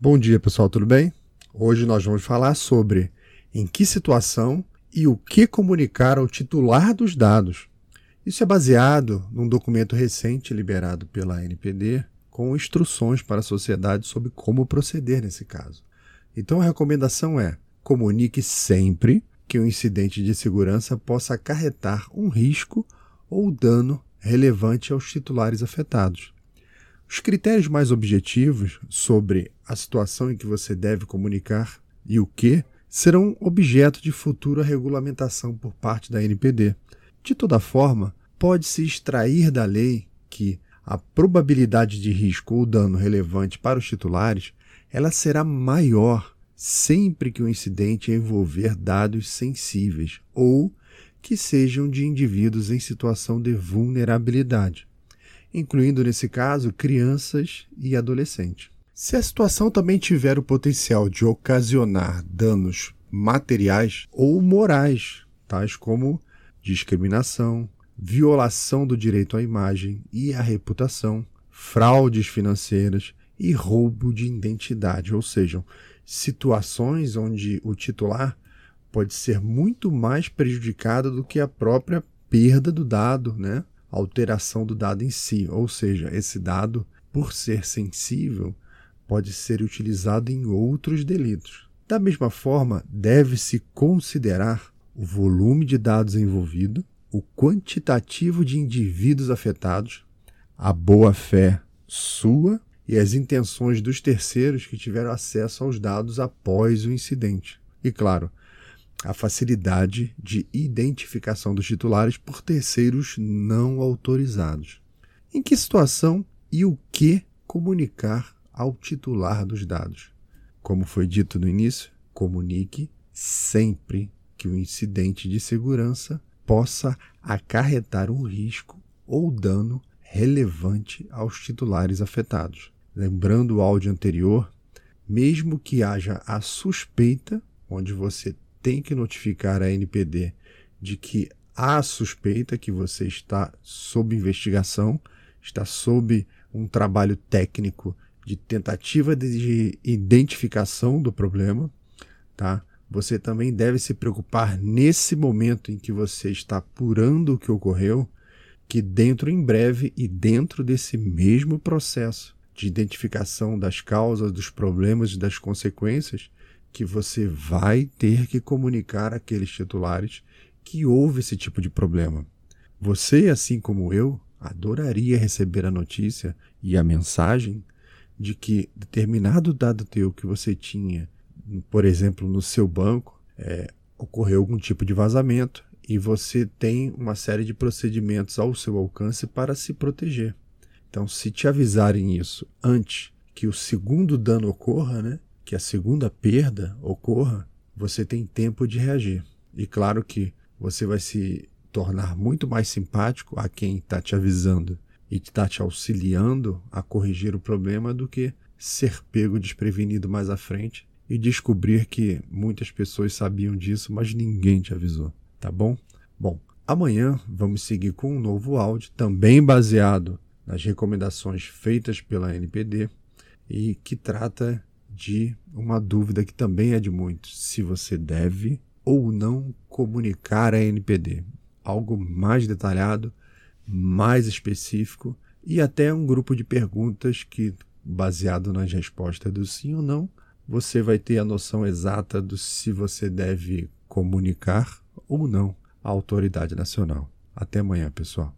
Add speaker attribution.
Speaker 1: Bom dia, pessoal, tudo bem? Hoje nós vamos falar sobre em que situação e o que comunicar ao titular dos dados. Isso é baseado num documento recente liberado pela NPD com instruções para a sociedade sobre como proceder nesse caso. Então a recomendação é: comunique sempre que um incidente de segurança possa acarretar um risco ou dano relevante aos titulares afetados. Os critérios mais objetivos sobre a situação em que você deve comunicar e o que serão objeto de futura regulamentação por parte da NPD. De toda forma, pode-se extrair da lei que a probabilidade de risco ou dano relevante para os titulares ela será maior sempre que o incidente envolver dados sensíveis ou que sejam de indivíduos em situação de vulnerabilidade, incluindo nesse caso crianças e adolescentes. Se a situação também tiver o potencial de ocasionar danos materiais ou morais, tais como discriminação, violação do direito à imagem e à reputação, fraudes financeiras e roubo de identidade, ou seja, situações onde o titular pode ser muito mais prejudicado do que a própria perda do dado, né? alteração do dado em si, ou seja, esse dado, por ser sensível, pode ser utilizado em outros delitos. Da mesma forma, deve-se considerar o volume de dados envolvido, o quantitativo de indivíduos afetados, a boa-fé sua e as intenções dos terceiros que tiveram acesso aos dados após o incidente. E, claro, a facilidade de identificação dos titulares por terceiros não autorizados. Em que situação e o que comunicar ao titular dos dados? Como foi dito no início, comunique sempre que o incidente de segurança possa acarretar um risco ou dano relevante aos titulares afetados. Lembrando o áudio anterior, mesmo que haja a suspeita, onde você tem que notificar a NPD de que há suspeita que você está sob investigação, está sob um trabalho técnico de tentativa de identificação do problema, tá? Você também deve se preocupar nesse momento em que você está apurando o que ocorreu, que dentro em breve e dentro desse mesmo processo de identificação das causas, dos problemas e das consequências, que você vai ter que comunicar àqueles titulares que houve esse tipo de problema. Você, assim como eu, adoraria receber a notícia e a mensagem de que determinado dado teu que você tinha, por exemplo, no seu banco, é, ocorreu algum tipo de vazamento e você tem uma série de procedimentos ao seu alcance para se proteger. Então, se te avisarem isso antes que o segundo dano ocorra, né, que a segunda perda ocorra, você tem tempo de reagir. E claro que você vai se tornar muito mais simpático a quem está te avisando e está te auxiliando a corrigir o problema do que ser pego desprevenido mais à frente e descobrir que muitas pessoas sabiam disso, mas ninguém te avisou, tá bom? Bom, amanhã vamos seguir com um novo áudio, também baseado nas recomendações feitas pela NPD e que trata de uma dúvida que também é de muitos: se você deve ou não comunicar a NPD. Algo mais detalhado, mais específico e até um grupo de perguntas que, baseado nas respostas do sim ou não, você vai ter a noção exata do se você deve comunicar ou não à autoridade nacional. Até amanhã, pessoal.